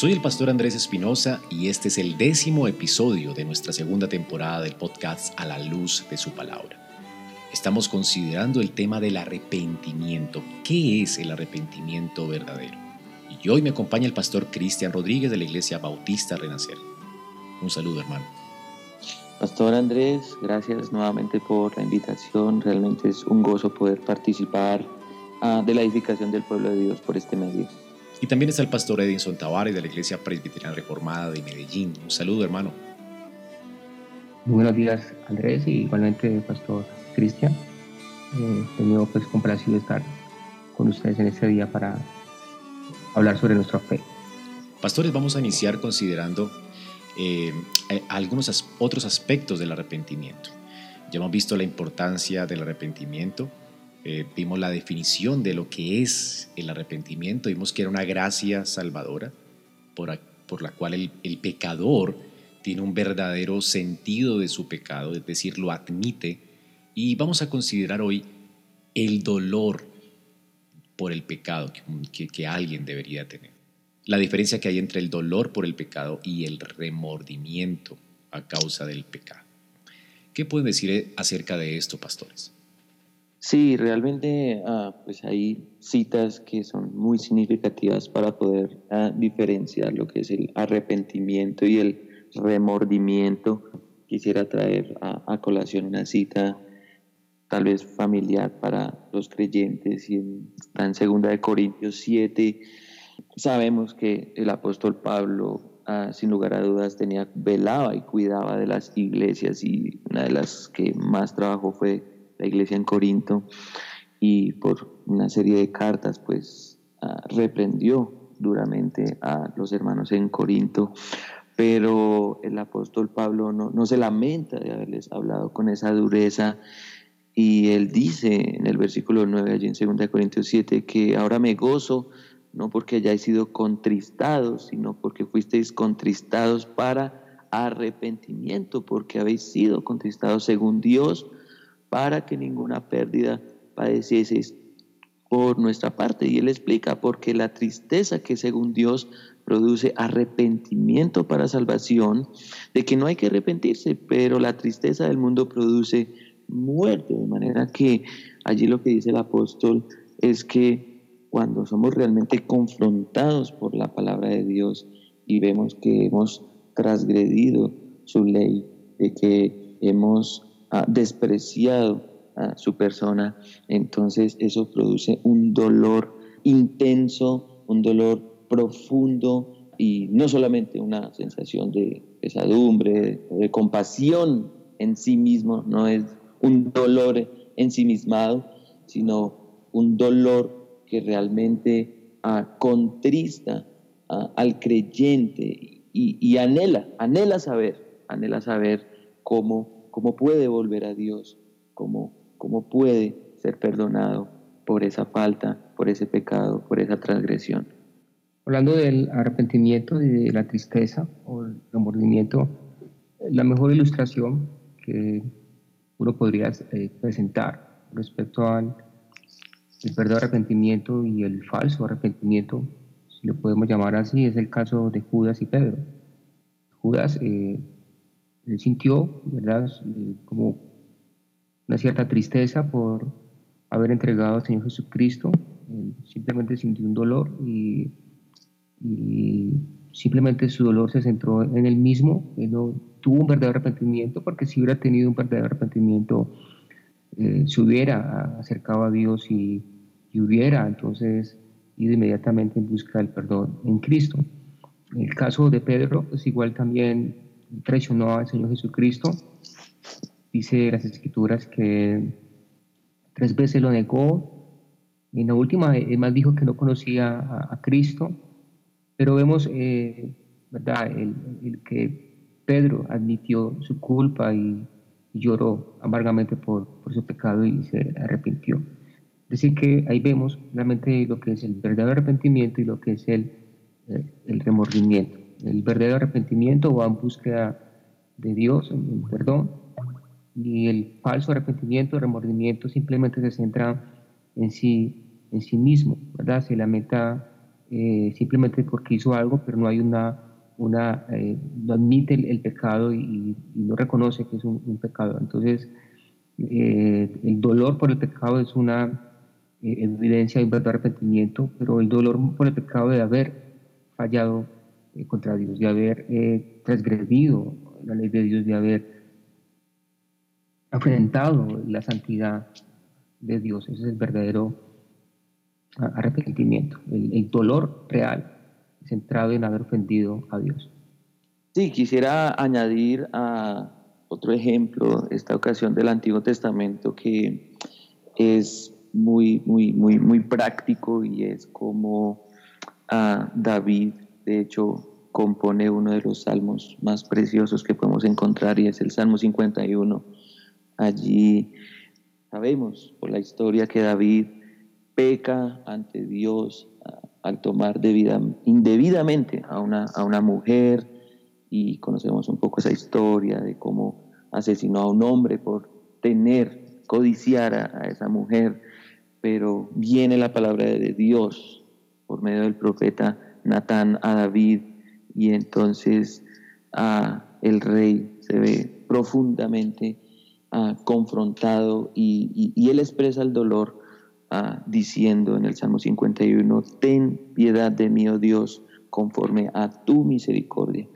Soy el pastor Andrés Espinosa y este es el décimo episodio de nuestra segunda temporada del podcast A la luz de su palabra. Estamos considerando el tema del arrepentimiento. ¿Qué es el arrepentimiento verdadero? Y hoy me acompaña el pastor Cristian Rodríguez de la Iglesia Bautista Renacer. Un saludo, hermano. Pastor Andrés, gracias nuevamente por la invitación. Realmente es un gozo poder participar ah, de la edificación del pueblo de Dios por este medio. Y también está el pastor Edinson Tavares de la Iglesia Presbiteriana Reformada de Medellín. Un saludo, hermano. Muy buenos días, Andrés, y igualmente, pastor Cristian. Eh, tenido pues complacido estar con ustedes en este día para hablar sobre nuestra fe. Pastores, vamos a iniciar considerando eh, algunos otros aspectos del arrepentimiento. Ya hemos visto la importancia del arrepentimiento, eh, vimos la definición de lo que es el arrepentimiento, vimos que era una gracia salvadora por, por la cual el, pecador tiene un verdadero sentido de su pecado, es decir, lo admite. Y vamos a considerar hoy el dolor por el pecado que, que alguien debería tener. La diferencia que hay entre el dolor por el pecado y el remordimiento a causa del pecado. ¿Qué pueden decir acerca de esto, pastores? Sí, realmente ah, pues hay citas que son muy significativas para poder ah, diferenciar lo que es el arrepentimiento y el remordimiento. Quisiera traer a, colación una cita tal vez familiar para los creyentes y está en 2 de Corintios 7. Sabemos que el apóstol Pablo ah, sin lugar a dudas tenía velaba y cuidaba de las iglesias y una de las que más trabajó fue la iglesia en Corinto y por una serie de cartas pues ah, reprendió duramente a los hermanos en Corinto, pero el apóstol Pablo no, no se lamenta de haberles hablado con esa dureza y él dice en el versículo 9 allí en 2 Corintios 7 que ahora me gozo no porque hayáis sido contristados, sino porque fuisteis contristados para arrepentimiento, porque habéis sido contristados según Dios para que ninguna pérdida padecieseis por nuestra parte. Y él explica, porque la tristeza que según Dios produce arrepentimiento para salvación, de que no hay que arrepentirse, pero la tristeza del mundo produce muerte, de manera que allí lo que dice el apóstol es que cuando somos realmente confrontados por la palabra de Dios y vemos que hemos transgredido su ley, de que hemos despreciado a su persona, entonces eso produce un dolor intenso, un dolor profundo y no solamente una sensación de pesadumbre, de compasión en sí mismo, no es un dolor ensimismado, sino un dolor que realmente ah, contrista ah, al creyente y, y anhela, anhela saber, anhela saber cómo cómo puede volver a Dios, cómo, cómo puede ser perdonado por esa falta, por ese pecado, por esa transgresión. Hablando del arrepentimiento y de la tristeza o el remordimiento, la mejor ilustración que uno podría eh, presentar respecto al el verdadero arrepentimiento y el falso arrepentimiento, si lo podemos llamar así, es el caso de Judas y Pedro. Judas eh, sintió, ¿verdad?, eh, como una cierta tristeza por haber entregado al Señor Jesucristo. simplemente sintió un dolor y, simplemente su dolor se centró en él mismo, él no tuvo un verdadero arrepentimiento, porque si hubiera tenido un verdadero arrepentimiento, eh, se hubiera acercado a Dios y, y, hubiera entonces ido inmediatamente en busca del perdón en Cristo. El caso de Pedro, pues igual también traicionó al Señor Jesucristo. Dice las Escrituras que tres veces lo negó. En la última, más dijo que no conocía a, Cristo. Pero vemos, eh, ¿verdad?, el, que Pedro admitió su culpa y, lloró amargamente por, por, su pecado y se arrepintió. Es decir, que ahí vemos realmente lo que es el verdadero arrepentimiento y lo que es el, el remordimiento. El verdadero arrepentimiento va en búsqueda de Dios, en perdón, y el falso arrepentimiento, remordimiento simplemente se centra en sí, en sí mismo, ¿verdad? Se lamenta eh, simplemente porque hizo algo, pero no hay una, una eh, admite el, pecado y, no reconoce que es un, pecado. Entonces, eh, el dolor por el pecado es una evidencia de un verdadero arrepentimiento, pero el dolor por el pecado de haber fallado contra Dios, de haber transgredido la ley de Dios, de haber enfrentado la santidad de Dios. Ese es el verdadero arrepentimiento, el, dolor real centrado en haber ofendido a Dios. Sí, quisiera añadir a otro ejemplo, esta ocasión del Antiguo Testamento, que es muy, muy, muy, muy práctico y es como a David, de hecho, compone uno de los salmos más preciosos que podemos encontrar y es el Salmo 51 Allí sabemos por la historia que David peca ante Dios al tomar indebidamente a una, a una mujer y conocemos un poco esa historia de cómo asesinó a un hombre por tener, codiciar a, esa mujer, pero viene la palabra de Dios por medio del profeta Natán a David y entonces el rey se ve profundamente confrontado y, él expresa el dolor diciendo en el Salmo 51, ten piedad de mí, oh Dios, conforme a tu misericordia,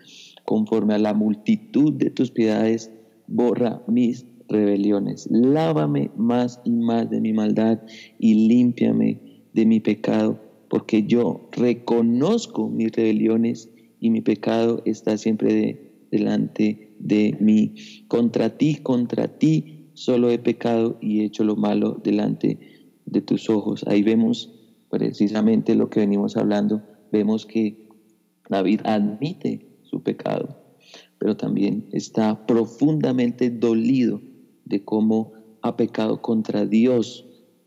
conforme a la multitud de tus piedades, borra mis rebeliones, lávame más y más de mi maldad y límpiame de mi pecado, porque yo reconozco mis rebeliones y mi pecado está siempre de, delante de mí. Contra ti, contra ti, solo he pecado y he hecho lo malo delante de tus ojos. Ahí vemos precisamente lo que venimos hablando. Vemos que David admite su pecado, pero también está profundamente dolido de cómo ha pecado contra Dios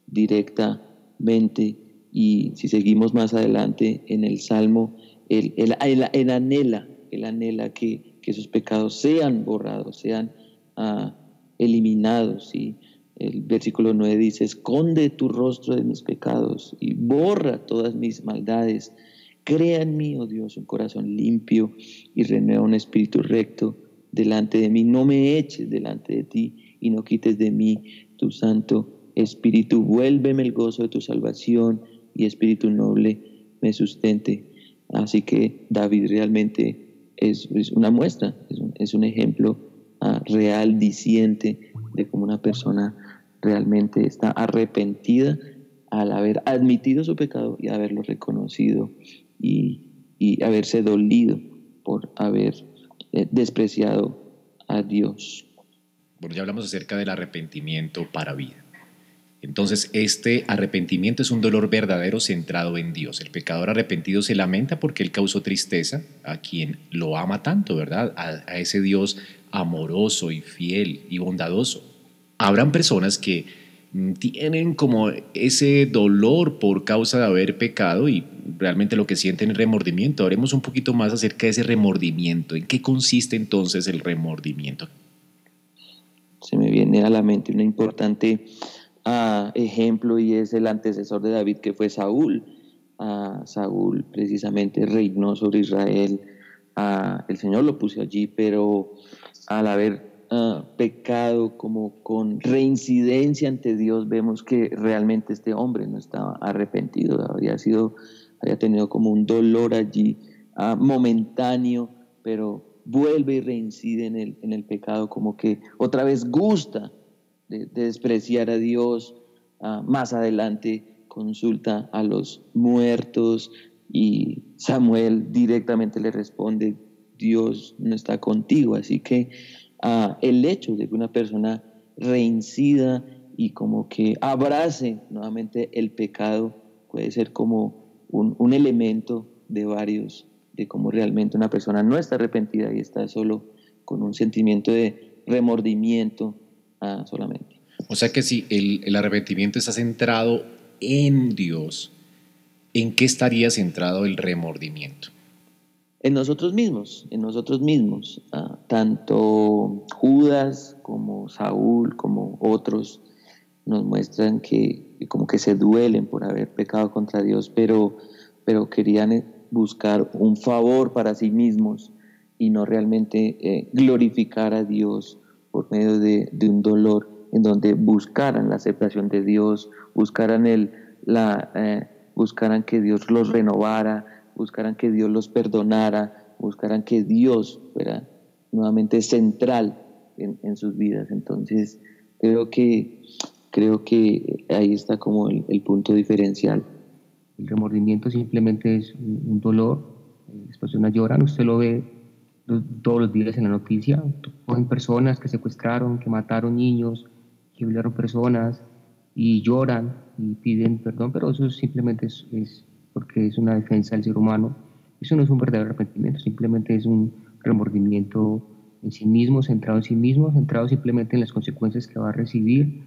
directamente. Y si seguimos más adelante en el Salmo, él, anhela, él anhela que que esos pecados sean borrados, sean ah, eliminados. Y el versículo 9 dice, esconde tu rostro de mis pecados y borra todas mis maldades. Crea en mí, oh Dios, un corazón limpio y renueva un espíritu recto delante de mí. No me eches delante de ti y no quites de mí tu santo espíritu. Vuélveme el gozo de tu salvación y espíritu noble me sustente. Así que David realmente es, una muestra, es un, ejemplo ah, real, diciente de cómo una persona realmente está arrepentida al haber admitido su pecado y haberlo reconocido y, haberse dolido por haber eh, despreciado a Dios. Bueno, ya hablamos acerca del arrepentimiento para vida. Entonces, este arrepentimiento es un dolor verdadero centrado en Dios. El pecador arrepentido se lamenta porque él causó tristeza a quien lo ama tanto, ¿verdad? A, ese Dios amoroso y fiel y bondadoso. Habrán personas que tienen como ese dolor por causa de haber pecado y realmente lo que sienten es remordimiento. Hablemos un poquito más acerca de ese remordimiento. ¿En qué consiste entonces el remordimiento? Se me viene a la mente una importante ejemplo y es el antecesor de David que fue Saúl. Saúl precisamente reinó sobre Israel. el Señor lo puso allí, pero al haber pecado como con reincidencia ante Dios, vemos que realmente este hombre no estaba arrepentido, había sido, había tenido como un dolor allí ah, momentáneo, pero vuelve y reincide en el, en el pecado, como que otra vez gusta de, despreciar a Dios. Ah, más adelante consulta a los muertos y Samuel directamente le responde, Dios no está contigo. Así que ah, el hecho de que una persona reincida y como que abrace nuevamente el pecado puede ser como un, elemento de varios, de cómo realmente una persona no está arrepentida y está solo con un sentimiento de remordimiento ah, solamente. O sea que si el, el arrepentimiento está centrado en Dios, ¿en qué estaría centrado el remordimiento? En nosotros mismos, en nosotros mismos. Ah, tanto Judas como Saúl, como otros, nos muestran que como que se duelen por haber pecado contra Dios, pero, pero querían eh, buscar un favor para sí mismos y no realmente eh, glorificar a Dios por medio de, un dolor en donde buscaran la aceptación de Dios, buscaran, el, la, eh, buscaran que Dios los renovara, buscaran que Dios los perdonara, buscaran que Dios fuera nuevamente central en, sus vidas. Entonces, creo que, creo que ahí está como el, punto diferencial. El remordimiento simplemente es un dolor, las personas lloran, usted lo ve todos los días en la noticia, cogen personas que secuestraron, que mataron niños, que violaron personas y lloran y piden perdón, pero eso simplemente es porque es una defensa del ser humano. Eso no es un verdadero arrepentimiento, simplemente es un remordimiento en sí mismo, centrado en sí mismo, centrado simplemente en las consecuencias que va a recibir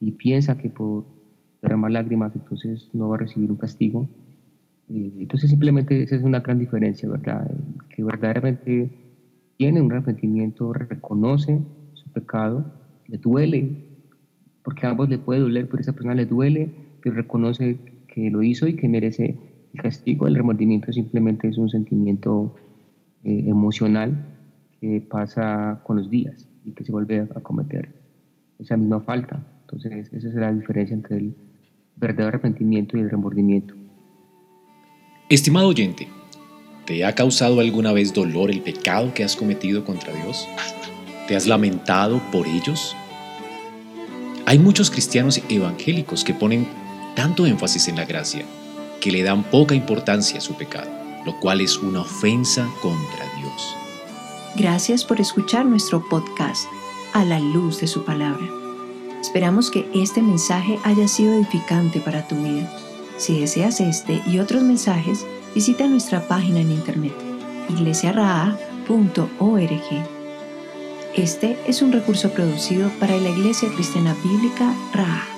y piensa que por derramar lágrimas entonces no va a recibir un castigo. Eh, entonces simplemente esa es una gran diferencia, ¿verdad? Que verdaderamente tiene un arrepentimiento, reconoce su pecado, le duele, porque a ambos le puede doler, pero a esa persona le duele, pero reconoce que lo hizo y que merece el castigo, el remordimiento simplemente es un sentimiento eh, emocional que pasa con los días y que se vuelve a cometer esa misma falta. Entonces, esa es la diferencia entre el verdadero arrepentimiento y el remordimiento. Estimado oyente, ¿te ha causado alguna vez dolor el pecado que has cometido contra Dios? ¿Te has lamentado por ellos? Hay muchos cristianos evangélicos que ponen tanto énfasis en la gracia que le dan poca importancia a su pecado, lo cual es una ofensa contra Dios. Gracias por escuchar nuestro podcast a la luz de su palabra. Esperamos que este mensaje haya sido edificante para tu vida. Si deseas este y otros mensajes, visita nuestra página en internet iglesiaraa.org. Este es un recurso producido para la Iglesia Cristiana Bíblica Raha.